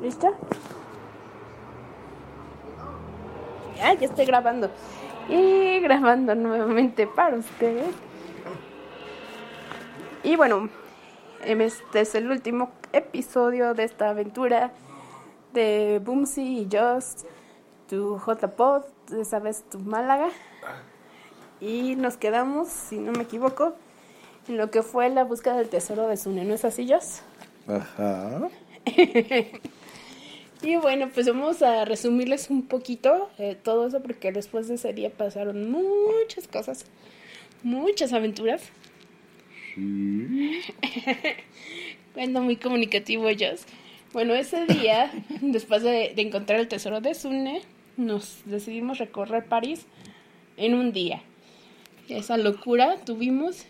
¿Lista? Ah, ya estoy grabando. Y grabando nuevamente para ustedes. Y bueno, este es el último episodio de esta aventura de Boomsy y Just, tu JPod, esa vez tu Málaga. Y nos quedamos, si no me equivoco, en lo que fue la búsqueda del tesoro de Sune, ¿no es así, Just? Ajá. y bueno, pues vamos a resumirles un poquito eh, todo eso porque después de ese día pasaron muchas cosas, muchas aventuras. Sí. Cuando muy comunicativo ellos. Bueno, ese día, después de, de encontrar el tesoro de Sune, nos decidimos recorrer París en un día. Esa locura tuvimos.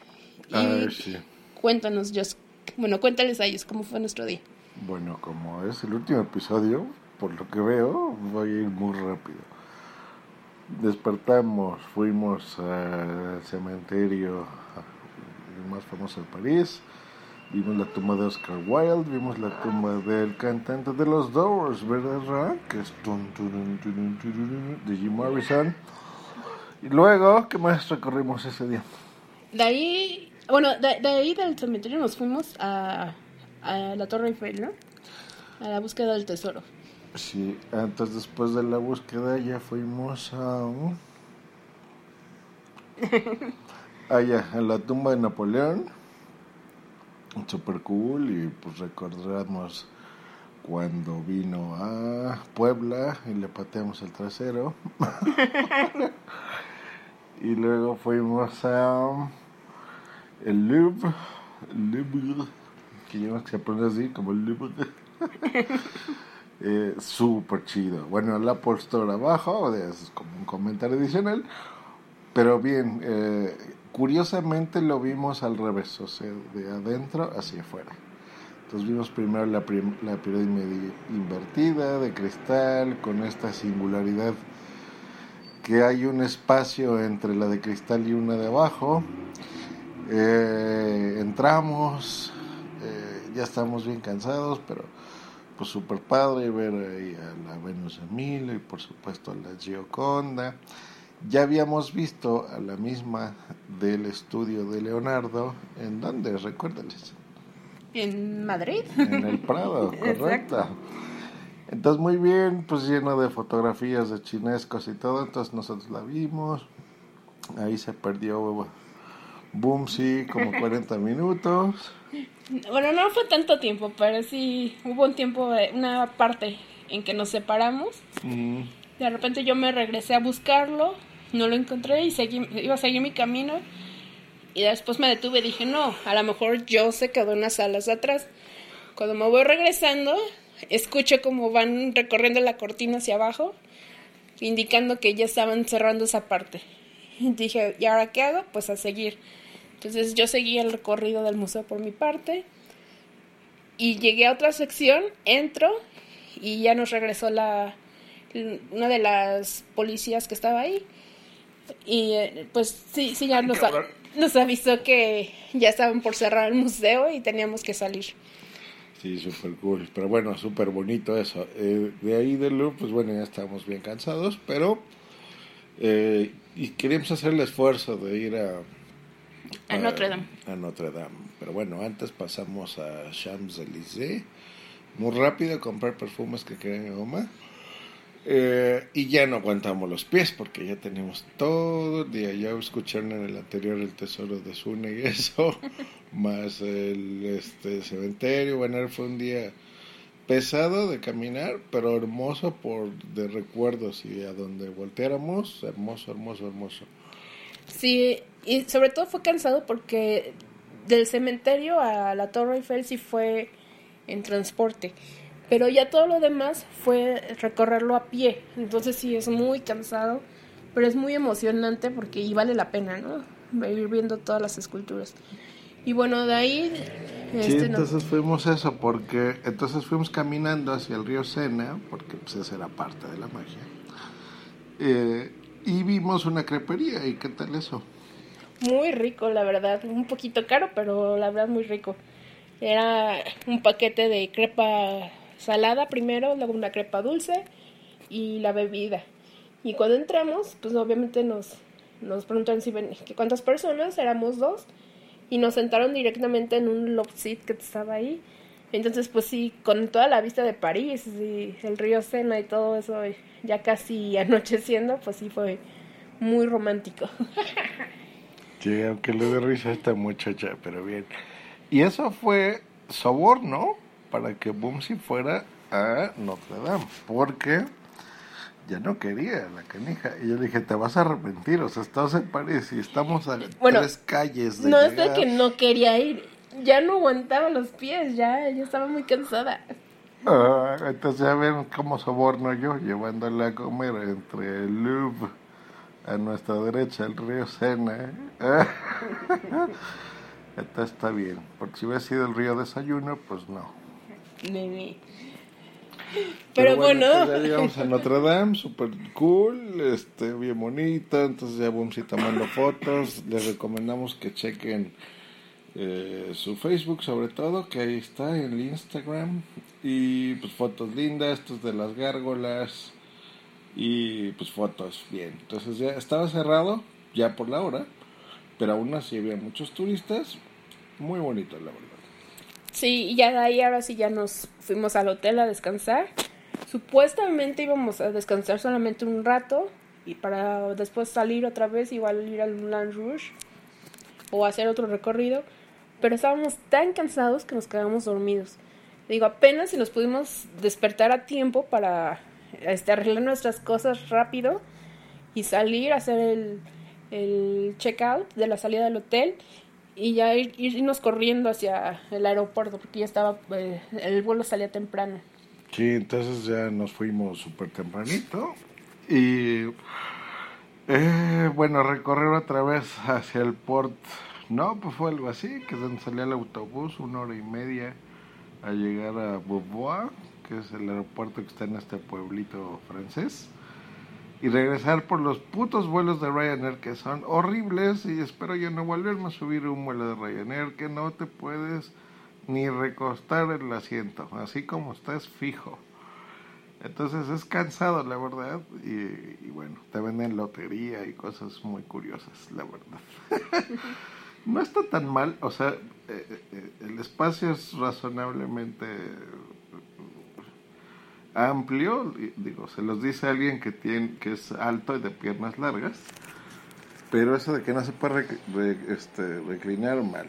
Y Ah, sí. cuéntanos, Jos. Bueno, cuéntales a ellos cómo fue nuestro día. Bueno, como es el último episodio, por lo que veo, voy a ir muy rápido. Despertamos, fuimos al cementerio más famoso de París, vimos la tumba de Oscar Wilde, vimos la tumba del cantante de los Doors, ¿verdad? Que es de Jim Morrison. Y luego, ¿qué más recorrimos ese día? De ahí, bueno, de, de ahí del cementerio nos fuimos a, a la Torre Eiffel, ¿no? A la búsqueda del tesoro. Sí, entonces después de la búsqueda ya fuimos a... Allá, a la tumba de Napoleón. Super cool y pues recordamos cuando vino a Puebla y le pateamos el trasero. y luego fuimos a el Louvre, el Louvre, que que se pronuncia así como el. Eh, Súper chido. Bueno, el Apple abajo, es como un comentario adicional. Pero bien, eh, curiosamente lo vimos al revés, o sea, de adentro hacia afuera. Entonces vimos primero la, la pirámide invertida de cristal con esta singularidad que hay un espacio entre la de cristal y una de abajo. Eh, entramos, ya estamos bien cansados, pero pues súper padre ver ahí a la Venus de Milo y por supuesto a la Gioconda. Ya habíamos visto a la misma del estudio de Leonardo, ¿en dónde? Recuérdales. ¿En Madrid? En el Prado, correcto. Entonces muy bien, pues lleno de fotografías de chinescos y todo, entonces nosotros la vimos. Ahí se perdió Boomsy como 40 minutos. Bueno, no fue tanto tiempo, pero sí hubo un tiempo, eh, una parte en que nos separamos. Mm, De repente yo me regresé a buscarlo, no lo encontré y seguí, iba a seguir mi camino. Y después me detuve y dije, no, a lo mejor yo se quedó en las salas de atrás. Cuando me voy regresando, escucho como van recorriendo la cortina hacia abajo, indicando que ya estaban cerrando esa parte. Y dije, ¿y ahora qué hago? Pues a seguir. Entonces yo seguí el recorrido del museo por mi parte y llegué a otra sección, entro y ya nos regresó la una de las policías que estaba ahí y eh, pues sí, sí ya nos, a- nos avisó que ya estaban por cerrar el museo y teníamos que salir. Sí, súper cool. Pero bueno, súper bonito eso. Eh, de ahí del Louvre, pues bueno, ya estábamos bien cansados, pero... eh, y queríamos hacer el esfuerzo de ir a... A Notre Dame. A Notre Dame. Pero bueno, antes pasamos a Champs-Élysées. Muy rápido comprar perfumes que querían mi mamá. Eh, y ya no aguantamos los pies porque ya tenemos todo el día. Ya escucharon en el anterior el tesoro de Sune y eso, más el este, cementerio. Bueno, fue un día pesado de caminar, pero hermoso por de recuerdos y a donde volteáramos, hermoso, hermoso, hermoso. Sí, y sobre todo fue cansado porque del cementerio a la Torre Eiffel sí fue en transporte, pero ya todo lo demás fue recorrerlo a pie, entonces sí es muy cansado, pero es muy emocionante porque y vale la pena, ¿no? Ir viendo todas las esculturas. Y bueno, de ahí... Sí, este, no- entonces fuimos eso, porque entonces fuimos caminando hacia el río Sena, porque pues esa era parte de la magia. Eh, y vimos una crepería, ¿y qué tal eso? Muy rico, la verdad. Un poquito caro, pero la verdad muy rico. Era un paquete de crepa salada primero, luego una crepa dulce y la bebida. Y cuando entramos, pues obviamente nos, nos preguntaron si ven, cuántas personas, éramos dos, y nos sentaron directamente en un love seat que estaba ahí. Entonces, pues sí, con toda la vista de París y el río Sena y todo eso, ya casi anocheciendo, pues sí fue muy romántico. Sí, aunque le dé risa a esta muchacha, pero bien. Y eso fue soborno para que Bumsy fuera a Notre Dame, porque ya no quería la canija. Y yo le dije, te vas a arrepentir, o sea, estamos en París y estamos a tres calles de No es de que no quería ir, ya no aguantaba los pies, ya, ya estaba muy cansada. Ah, entonces ya ven cómo soborno yo, llevándola a comer entre el Louvre a nuestra derecha el río Sena. Esto está bien, porque si hubiera sido el río Desayuno, pues no. Pero, bueno, pues ya llegamos a Notre Dame, super cool, este, bien bonita, entonces ya vamos a ir tomando fotos, les recomendamos que chequen eh, su Facebook sobre todo, que ahí está, el Instagram, y pues fotos lindas, estos de las gárgolas, y pues fotos bien. Entonces ya estaba cerrado ya por la hora, pero aún así había muchos turistas, muy bonito la verdad. Sí, y ya de ahí ahora sí ya nos fuimos al hotel a descansar. Supuestamente íbamos a descansar solamente un rato y para después salir otra vez, igual ir al Moulin Rouge o hacer otro recorrido, pero estábamos tan cansados que nos quedamos dormidos. Digo, apenas si nos pudimos despertar a tiempo para este, arreglar nuestras cosas rápido y salir hacer el, el check-out de la salida del hotel y ya irnos corriendo hacia el aeropuerto porque ya estaba, eh, el vuelo salía temprano. Sí, entonces ya nos fuimos súper tempranito y eh, bueno, recorrer otra vez hacia el port, no, pues fue algo así, que donde salía el autobús, una hora y media a llegar a Beauvoir, que es el aeropuerto que está en este pueblito francés, y regresar por los putos vuelos de Ryanair que son horribles y espero yo no volverme a subir un vuelo de Ryanair que no te puedes ni recostar el asiento, así como estás fijo. Entonces es cansado, la verdad, y, bueno, te venden lotería y cosas muy curiosas, la verdad. no está tan mal, o sea, eh, eh, el espacio es razonablemente amplio, digo, se los dice alguien que tiene que es alto y de piernas largas, pero eso de que no se puede este, reclinar mal.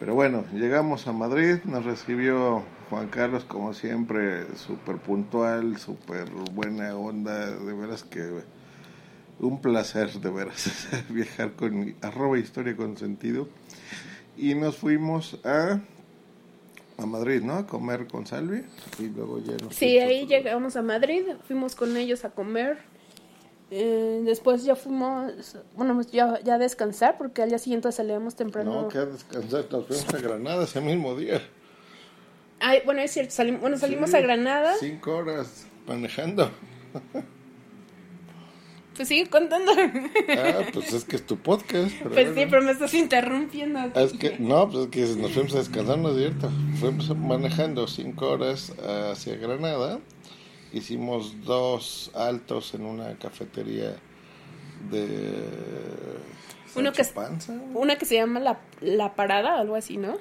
Pero bueno, llegamos a Madrid, nos recibió Juan Carlos como siempre, súper puntual, súper buena onda, de veras que un placer de veras viajar con arroba historia con sentido. Y nos fuimos a a Madrid, ¿no? A comer con Salvi y luego ya Sí, ahí llegamos a Madrid, fuimos con ellos a comer. Eh, después ya fuimos, bueno, pues ya, ya a descansar porque al día siguiente salíamos temprano. No, que a descansar, nos fuimos a Granada ese mismo día. Ay, bueno, es cierto, salimos, bueno, salimos a Granada. Cinco horas manejando. Pues sigue contando. Ah, pues es que es tu podcast. pues sí, pero me estás interrumpiendo. Es que, no, pues es que nos fuimos a descansar, no es cierto. Fuimos manejando cinco horas hacia Granada. Hicimos dos altos en una cafetería de. Uno que, una que se llama La, la Parada, algo así, ¿no?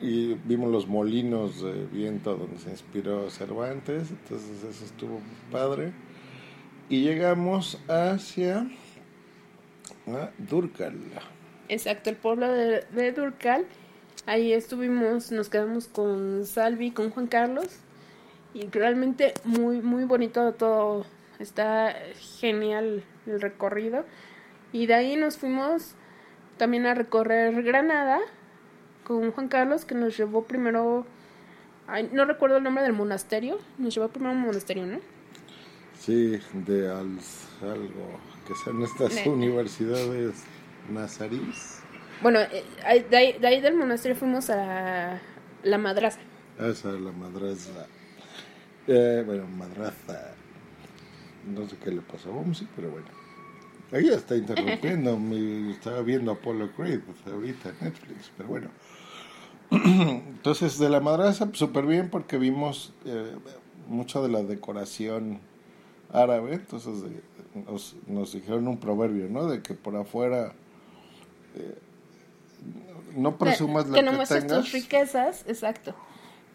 Y vimos los molinos de viento donde se inspiró Cervantes, entonces eso estuvo padre. Y llegamos hacia Durcal. Exacto, el pueblo de, Durcal. Ahí estuvimos, nos quedamos con Salvi, con Juan Carlos. Y realmente muy, muy bonito todo. Está genial el recorrido. Y de ahí nos fuimos también a recorrer Granada con Juan Carlos, que nos llevó primero. no recuerdo el nombre del monasterio. Nos llevó primero a un monasterio, ¿no? Sí, de algo, que son estas universidades nazarís. Bueno, eh, de ahí, de ahí, del monasterio fuimos a la madraza. Esa, la madraza. Eh, bueno, madraza. No sé qué le pasó a sí, pero bueno. Ahí está interrumpiendo. estaba viendo Apollo Creed ahorita en Netflix, pero bueno. Entonces, de la madraza, súper bien porque vimos eh, mucha de la decoración árabe. Entonces, de- nos, nos dijeron un proverbio, ¿no? De que por afuera eh, no presumas lo que que, no muestres tengas. tus riquezas, exacto.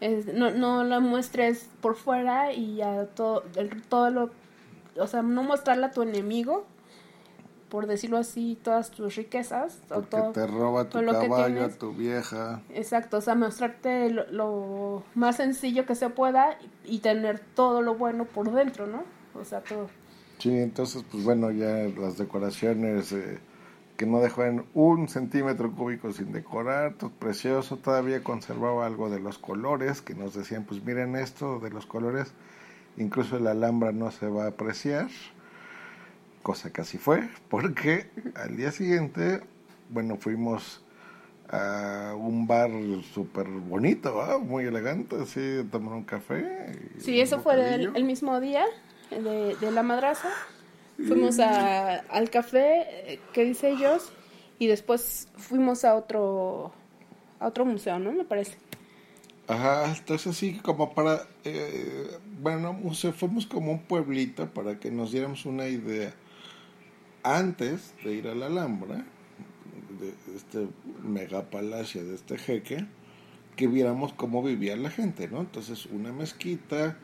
Es- no, no la muestres por fuera y ya todo, el- todo lo, o sea, no mostrarle a tu enemigo, por decirlo así, todas tus riquezas. Porque todo, te roba tu caballo, tienes. tu vieja. Exacto, o sea, mostrarte lo, lo más sencillo que se pueda y, y tener todo lo bueno por dentro, ¿no? O sea, todo. Sí, entonces, pues bueno, ya las decoraciones eh, que no dejaban un centímetro cúbico sin decorar, todo precioso, todavía conservaba algo de los colores, que nos decían, pues miren esto de los colores, incluso el alhambra no se va a apreciar, cosa que así fue, porque al día siguiente, bueno, fuimos a un bar súper bonito, muy elegante, así, tomar un café. y Sí, eso fue el, el mismo día de, de la madraza. Fuimos a, al café eh, que dice ellos y después fuimos a otro a otro museo, ¿no? Me parece. Ajá, entonces sí, como para, eh, bueno, o sea, fuimos como un pueblito para que nos diéramos una idea antes de ir a la Alhambra, de este megapalacio de este jeque, que viéramos cómo vivía la gente, ¿no? Entonces, una mezquita,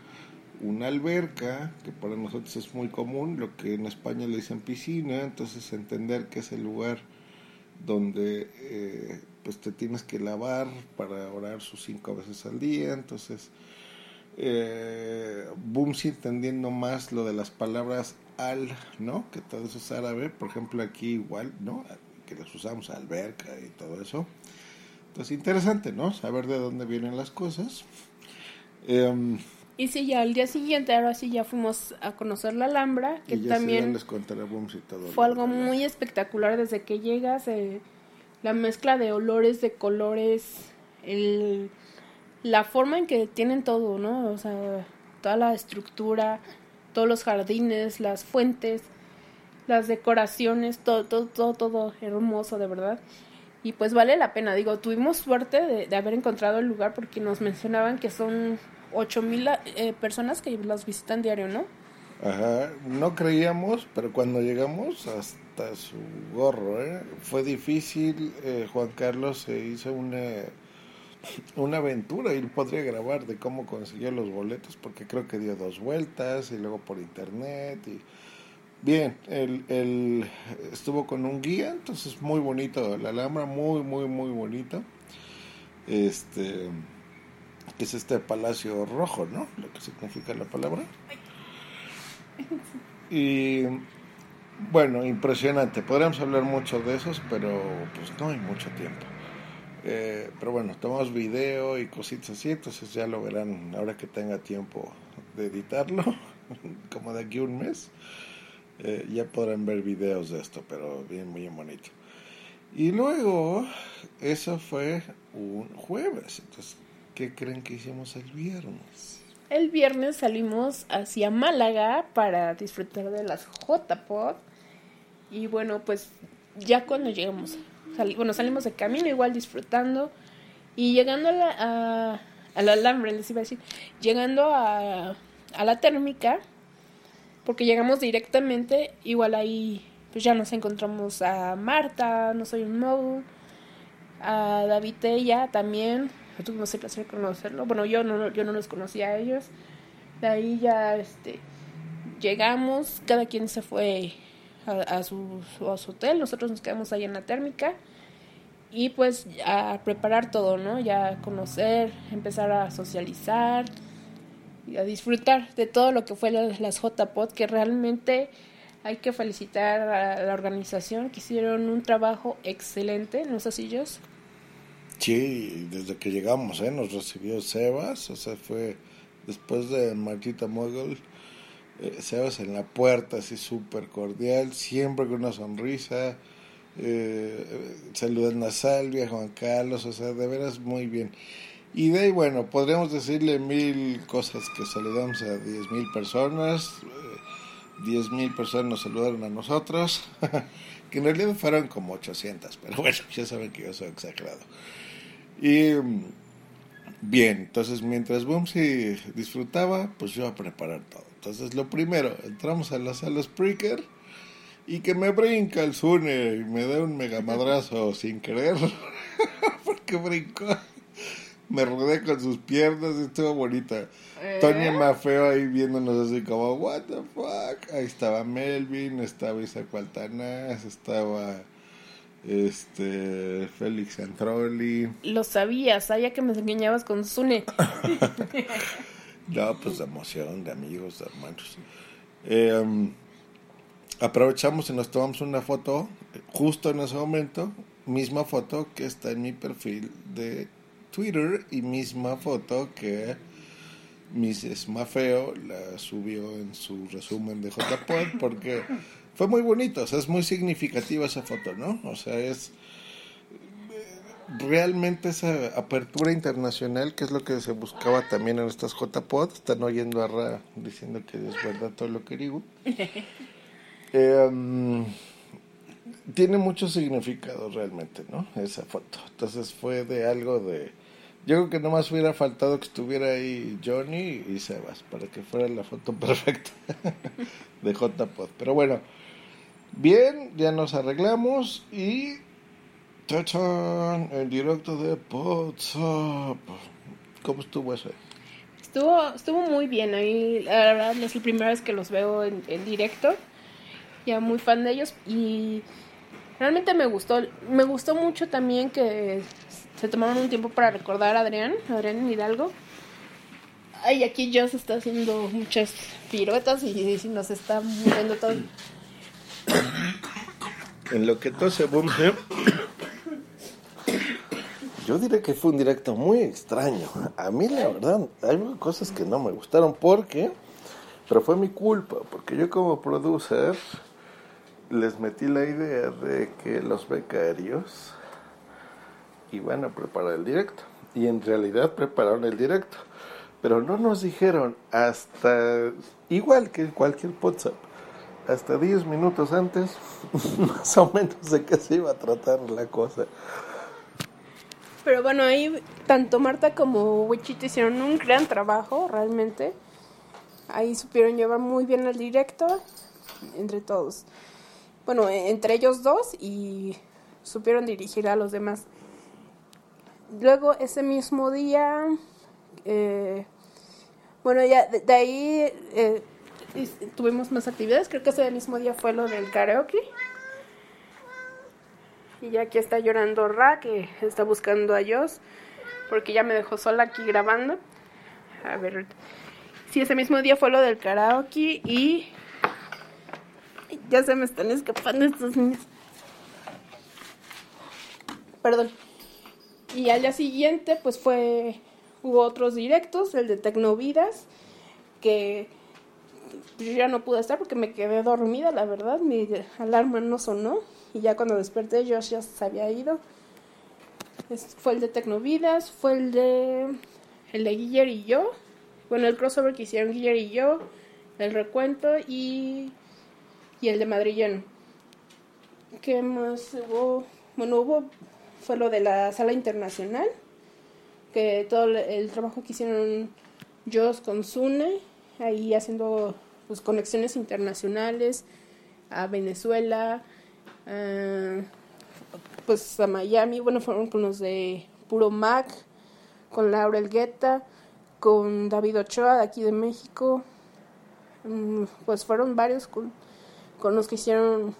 una alberca, que para nosotros es muy común, lo que en España le dicen piscina, entonces entender que es el lugar donde eh, pues te tienes que lavar para orar sus cinco veces al día, entonces eh, Bumsi entendiendo más lo de las palabras al, ¿no? Que todo eso es árabe, por ejemplo aquí igual, ¿no? Que les usamos alberca y todo eso. Entonces interesante, ¿no? Saber de dónde vienen las cosas. Em, Y sí, ya al día siguiente, ahora sí ya fuimos a conocer la Alhambra, que y ya, también les contaré todo. fue algo muy espectacular desde que llegas, eh, la mezcla de olores, de colores, el, la forma en que tienen todo, ¿no? O sea, toda la estructura, todos los jardines, las fuentes, las decoraciones, todo, todo, todo, todo hermoso, de verdad. Y pues vale la pena, digo, tuvimos suerte de, de haber encontrado el lugar porque nos mencionaban que son ocho mil eh, personas que los visitan diario, ¿no? Ajá, no creíamos, pero cuando llegamos hasta su gorro, ¿eh? fue difícil. eh, Juan Carlos se hizo una, una aventura y podría grabar de cómo consiguió los boletos, porque creo que dio dos vueltas y luego por internet. y Bien, él, él estuvo con un guía, entonces muy bonito, la Alhambra muy, muy, muy bonito. Este, que es este palacio rojo, ¿no? Lo que significa la palabra. Y bueno, impresionante. Podríamos hablar mucho de esos, pero pues no hay mucho tiempo. Eh, pero bueno, tomamos video y cositas así, entonces ya lo verán ahora que tenga tiempo de editarlo, como de aquí un mes. Eh, ya podrán ver videos de esto, pero bien, muy bonito. Y luego, eso fue un jueves. Entonces, ¿qué creen que hicimos el viernes? El viernes salimos hacia Málaga para disfrutar de las J-Pod. Y bueno, pues ya cuando llegamos, sali- bueno, salimos de camino igual disfrutando. Y llegando a a, a la Alhambra, les iba a decir, llegando a, a la térmica, porque llegamos directamente, igual ahí pues ya nos encontramos a Marta, no soy un Mo, a David Tella también, tuvimos el placer de conocerlo, bueno yo no, yo no los conocía a ellos, de ahí ya este llegamos, cada quien se fue a, su, hotel, nosotros nos quedamos ahí en la térmica y pues a preparar todo, ¿no? Ya conocer, empezar a socializar y a disfrutar de todo lo que fue las, las JPod, que realmente hay que felicitar a la organización que hicieron un trabajo excelente, ¿no es así, Jos? Sí, desde que llegamos, ¿eh? Nos recibió Sebas, o sea, fue después de Martita Mogul, eh, Sebas en la puerta, así súper cordial, siempre con una sonrisa, eh, saludando a Salvia, Juan Carlos, o sea, de veras muy bien. Y de ahí, bueno, podríamos decirle mil cosas que saludamos a diez mil personas, eh, diez mil personas nos saludaron a nosotros, que en realidad fueron como 800, pero bueno, ya saben que yo soy exagerado. Y mm, bien, entonces mientras Bumsy disfrutaba, pues yo a preparar todo. Entonces lo primero, entramos a la sala Spreaker y que me brinca el Zune y me da un mega madrazo sin querer, porque brincó. Me rodé con sus piernas y estuvo bonita. ¿Eh? Tonya Mafeo ahí viéndonos así como, what the fuck. Ahí estaba Melvin, estaba Isaac Altanás, estaba este Félix Antroli. Lo sabía, sabía que me engañabas con Zune. No, pues de emoción, de amigos, de hermanos. Eh, aprovechamos y nos tomamos una foto justo en ese momento, misma foto que está en mi perfil de Twitter y misma foto que Mrs. Mafeo la subió en su resumen de JPod porque fue muy bonito, o sea, es muy significativa esa foto, ¿no? O sea, es realmente esa apertura internacional, que es lo que se buscaba también en estas JPod, están oyendo a Ra diciendo que es verdad todo lo que digo. Eh, um, tiene mucho significado realmente, ¿no? Esa foto. Entonces fue de algo de... Yo creo que nomás hubiera faltado que estuviera ahí Johnny y Sebas para que fuera la foto perfecta de JPod. Pero bueno, bien, ya nos arreglamos y... ¡Tachán! El directo de WhatsApp. ¿Cómo estuvo eso? Estuvo, estuvo muy bien. Ahí, la verdad, es la primera vez que los veo en, en directo. Ya muy fan de ellos. Y realmente me gustó. Me gustó mucho también que se tomaron un tiempo para recordar a Adrián, Adrián Hidalgo. Ay, aquí Joss está haciendo muchas piruetas y, y nos está moviendo todo. En lo que tose boom, ¿eh? Yo diré que fue un directo muy extraño. A mí, la verdad, hay cosas que no me gustaron porque, pero fue mi culpa, porque yo como producer les metí la idea de que los becarios iban a preparar el directo. Y en realidad prepararon el directo. Pero no nos dijeron hasta, igual que cualquier WhatsApp, hasta 10 minutos antes, más o menos de qué se iba a tratar la cosa. Pero bueno, ahí tanto Marta como Wichita hicieron un gran trabajo, realmente. Ahí supieron llevar muy bien el directo entre todos. Bueno, e- entre ellos dos y supieron dirigir a los demás. Luego, ese mismo día, eh, bueno, ya de, de ahí eh, tuvimos más actividades. Creo que ese mismo día fue lo del karaoke. Y ya aquí está llorando Ra, que está buscando a Joss, porque ya me dejó sola aquí grabando. A ver, sí, ese mismo día fue lo del karaoke y ya se me están escapando estos niños. Perdón. Y al día siguiente, pues fue, hubo otros directos, el de Tecnovidas, que yo ya no pude estar porque me quedé dormida, la verdad, mi alarma no sonó y ya cuando desperté Josh ya se había ido. Fue el de Tecnovidas, fue el de el de Guiller y yo, bueno el crossover que hicieron Guiller y yo, el recuento y y el de Madrillano. ¿Qué más hubo? Bueno, hubo fue lo de la sala internacional, que todo el, trabajo que hicieron Joss con Sune, ahí haciendo pues, conexiones internacionales a Venezuela, pues a Miami, bueno, fueron con los de Puro Mac, con Laura Elgueta, con David Ochoa de aquí de México, Mm, pues fueron varios con, con los que hicieron,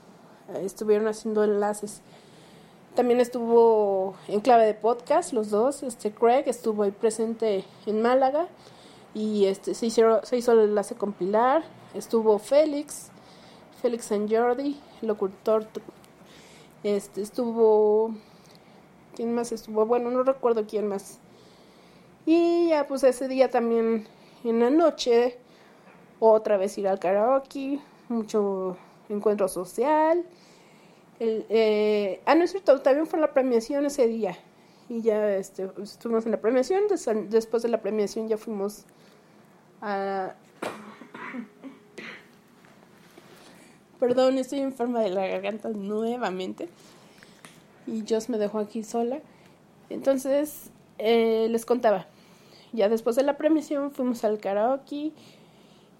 estuvieron haciendo enlaces. También estuvo en clave de podcast, los dos, este Craig estuvo ahí presente en Málaga y este se hicieron, se hizo el enlace con Pilar, estuvo Félix, Félix San Jordi, locutor, este estuvo ¿quién más estuvo? Bueno, no recuerdo quién más. Y ya pues ese día también en la noche otra vez ir al karaoke, mucho encuentro social. El, eh, ah, no es cierto, también fue la premiación ese día. Y ya este, estuvimos en la premiación, des- después de la premiación ya fuimos a... Perdón, estoy enferma de la garganta nuevamente. Y Joss me dejó aquí sola. Entonces, eh, les contaba, ya después de la premiación fuimos al karaoke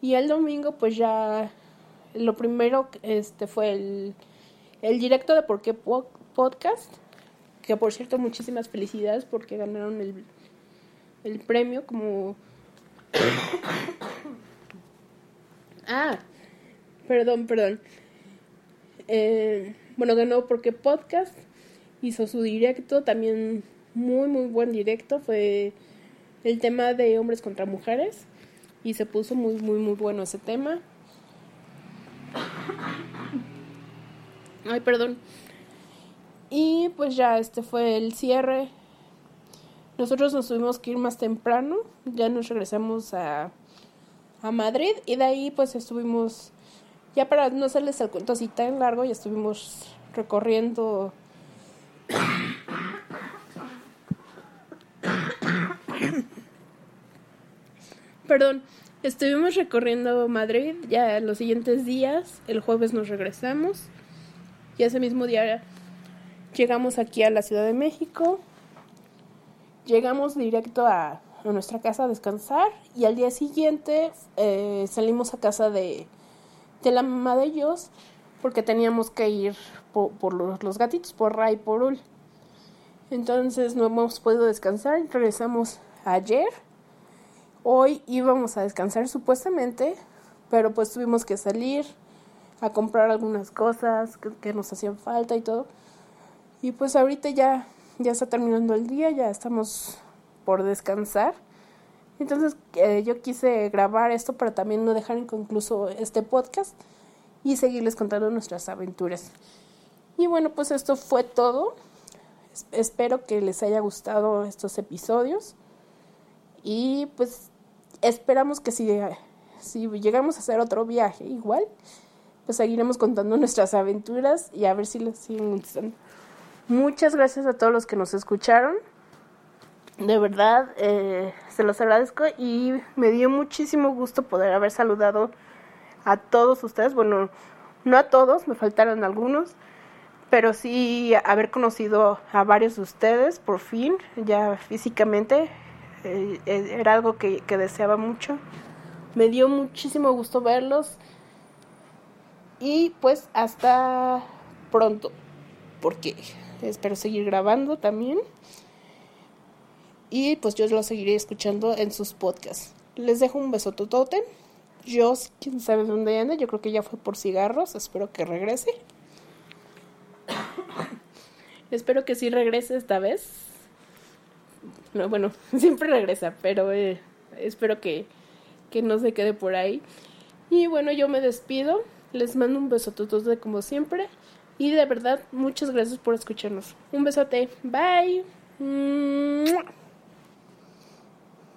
y el domingo pues ya lo primero este fue el, el directo de Por qué Podcast, que por cierto muchísimas felicidades porque ganaron el, el premio como... ah, perdón, perdón. Eh, bueno, ganó porque podcast hizo su directo, también muy, muy buen directo. Fue el tema de hombres contra mujeres y se puso muy, muy, muy bueno ese tema. Ay, perdón. Y pues ya este fue el cierre. Nosotros nos tuvimos que ir más temprano, ya nos regresamos a, a Madrid y de ahí pues estuvimos, ya para no hacerles el cuento así tan largo, ya estuvimos recorriendo Perdón, estuvimos recorriendo Madrid ya los siguientes días. El jueves nos regresamos. Y ese mismo día llegamos aquí a la Ciudad de México. Llegamos directo a, nuestra casa a descansar. Y al día siguiente eh, salimos a casa de, de la mamá de ellos porque teníamos que ir por, los, gatitos, por Ray por Ul. Entonces no hemos podido descansar, regresamos ayer. Hoy íbamos a descansar supuestamente, pero pues tuvimos que salir a comprar algunas cosas que, nos hacían falta y todo. Y pues ahorita ya, ya está terminando el día, ya estamos por descansar. Entonces eh, yo quise grabar esto para también no dejar inconcluso este podcast y seguirles contando nuestras aventuras. Y bueno, pues esto fue todo. Espero que les haya gustado estos episodios. Y pues esperamos que si, si llegamos a hacer otro viaje igual, pues seguiremos contando nuestras aventuras y a ver si les siguen gustando. Muchas gracias a todos los que nos escucharon. De verdad, eh, se los agradezco y me dio muchísimo gusto poder haber saludado a todos ustedes. Bueno, no a todos, me faltaron algunos, pero sí haber conocido a varios de ustedes por fin, ya físicamente, eh, eh, era algo que, que deseaba mucho. Me dio muchísimo gusto verlos y pues hasta pronto, porque espero seguir grabando también. Y pues yo lo seguiré escuchando en sus podcasts. Les dejo un beso totote. Yo, quién sabe dónde anda, yo creo que ya fue por cigarros, espero que regrese. espero que sí regrese esta vez. No, bueno, siempre regresa, pero eh, espero que, que no se quede por ahí. Y bueno, yo me despido. Les mando un beso de como siempre. Y de verdad, muchas gracias por escucharnos. Un besote. Bye.